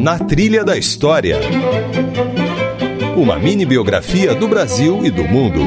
Na Trilha da História. Uma mini biografia do Brasil e do mundo.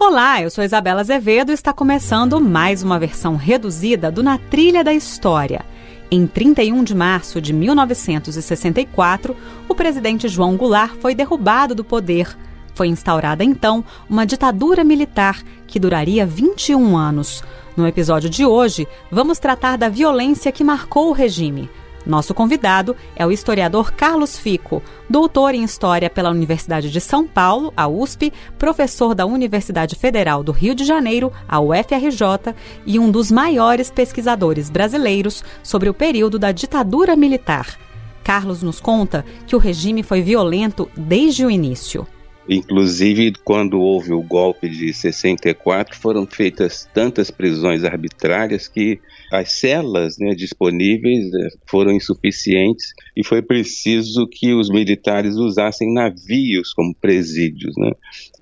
Olá, eu sou Isabela Azevedo e está começando mais uma versão reduzida do Na Trilha da História. Em 31 de março de 1964, o presidente João Goulart foi derrubado do poder. Foi instaurada então uma ditadura militar que duraria 21 anos. No episódio de hoje, vamos tratar da violência que marcou o regime. Nosso convidado é o historiador Carlos Fico, doutor em História pela Universidade de São Paulo, a USP, professor da Universidade Federal do Rio de Janeiro, a UFRJ, e um dos maiores pesquisadores brasileiros sobre o período da ditadura militar. Carlos nos conta que o regime foi violento desde o início. Inclusive, quando houve o golpe de 64, foram feitas tantas prisões arbitrárias que as celas né, disponíveis eh, foram insuficientes e foi preciso que os militares usassem navios como presídios. Né?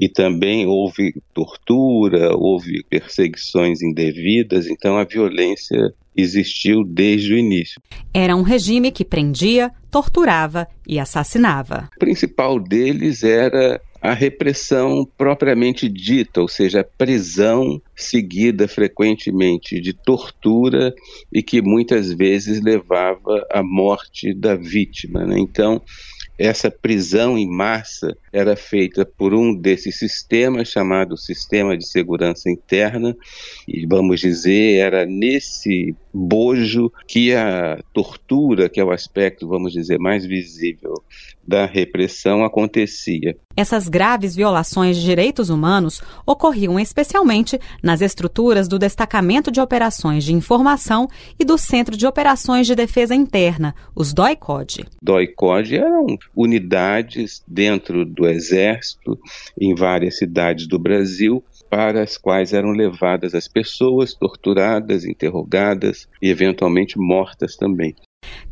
E também houve tortura, houve perseguições indevidas, então a violência existiu desde o início. Era um regime que prendia, torturava e assassinava. O principal deles era a repressão propriamente dita, ou seja, a prisão seguida frequentemente de tortura e que muitas vezes levava à morte da vítima. Né? Então, essa prisão em massa era feita por um desses sistemas, chamado Sistema de Segurança Interna, e vamos dizer, era nesse bojo que a tortura, que é o aspecto, vamos dizer, mais visível da repressão acontecia. Essas graves violações de direitos humanos ocorriam especialmente nas estruturas do Destacamento de Operações de Informação e do Centro de Operações de Defesa Interna, os DOICOD. DOICOD eram unidades dentro do Exército, em várias cidades do Brasil, para as quais eram levadas as pessoas torturadas, interrogadas e eventualmente mortas também.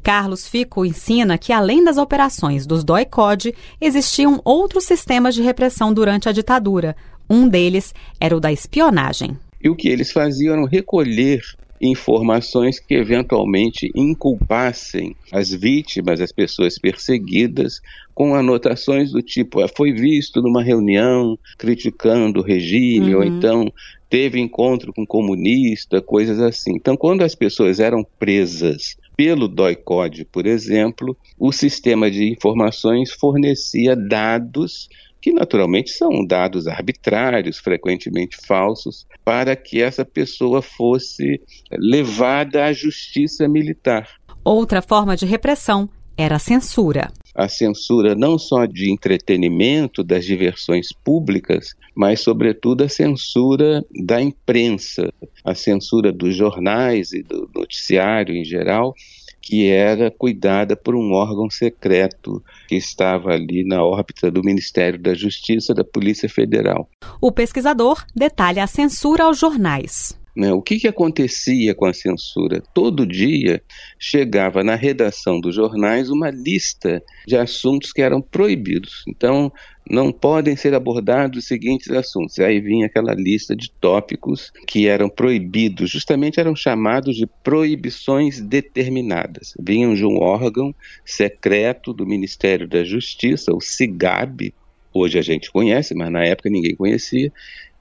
Carlos Fico ensina que, além das operações dos DOI-COD, existiam outros sistemas de repressão durante a ditadura. Um deles era o da espionagem. E o que eles faziam era recolher informações que eventualmente inculpassem as vítimas, as pessoas perseguidas, com anotações do tipo: ah, foi visto numa reunião criticando o regime, uhum. ou então teve encontro com comunista, coisas assim. Então, quando as pessoas eram presas pelo DOI-CODE, por exemplo, o sistema de informações fornecia dados que naturalmente são dados arbitrários, frequentemente falsos, para que essa pessoa fosse levada à justiça militar. Outra forma de repressão era a censura. A censura não só de entretenimento, das diversões públicas, mas, sobretudo, a censura da imprensa, a censura dos jornais e do noticiário em geral, que era cuidada por um órgão secreto que estava ali na órbita do Ministério da Justiça da Polícia Federal. O pesquisador detalha a censura aos jornais. Né? O que, que acontecia com a censura? Todo dia chegava na redação dos jornais uma lista de assuntos que eram proibidos. Então, não podem ser abordados os seguintes assuntos. Aí vinha aquela lista de tópicos que eram proibidos, justamente eram chamados de proibições determinadas. Vinham de um órgão secreto do Ministério da Justiça, o CIGAB, hoje a gente conhece, mas na época ninguém conhecia,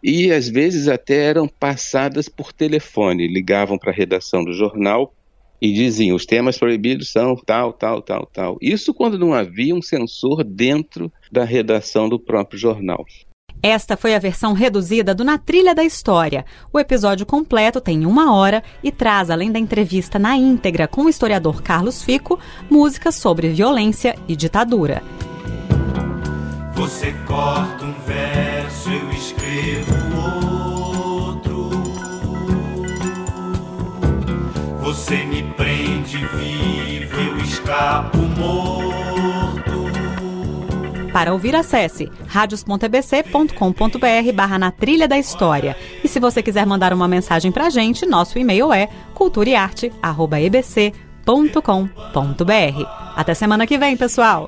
e às vezes até eram passadas por telefone, ligavam para a redação do jornal e diziam os temas proibidos são tal, tal, tal, tal. Isso quando não havia um censor dentro da redação do próprio jornal. Esta foi a versão reduzida do Na Trilha da História. O episódio completo tem uma hora e traz, além da entrevista na íntegra com o historiador Carlos Fico, músicas sobre violência e ditadura. Você corta um verso, eu escrevo outro. Você me prende vivo, eu escapo morto. Para ouvir, acesse radios.ebc.com.br barra na trilha da história. E se você quiser mandar uma mensagem pra gente, nosso e-mail é culturaearte.ebc.com.br. Até semana que vem, pessoal!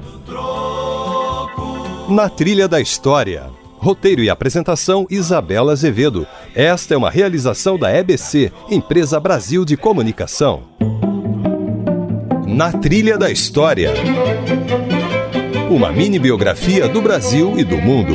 Na Trilha da História Roteiro e apresentação Isabela Azevedo. Esta é uma realização da EBC, Empresa Brasil de Comunicação. Na Trilha da História. Uma mini biografia do Brasil e do mundo.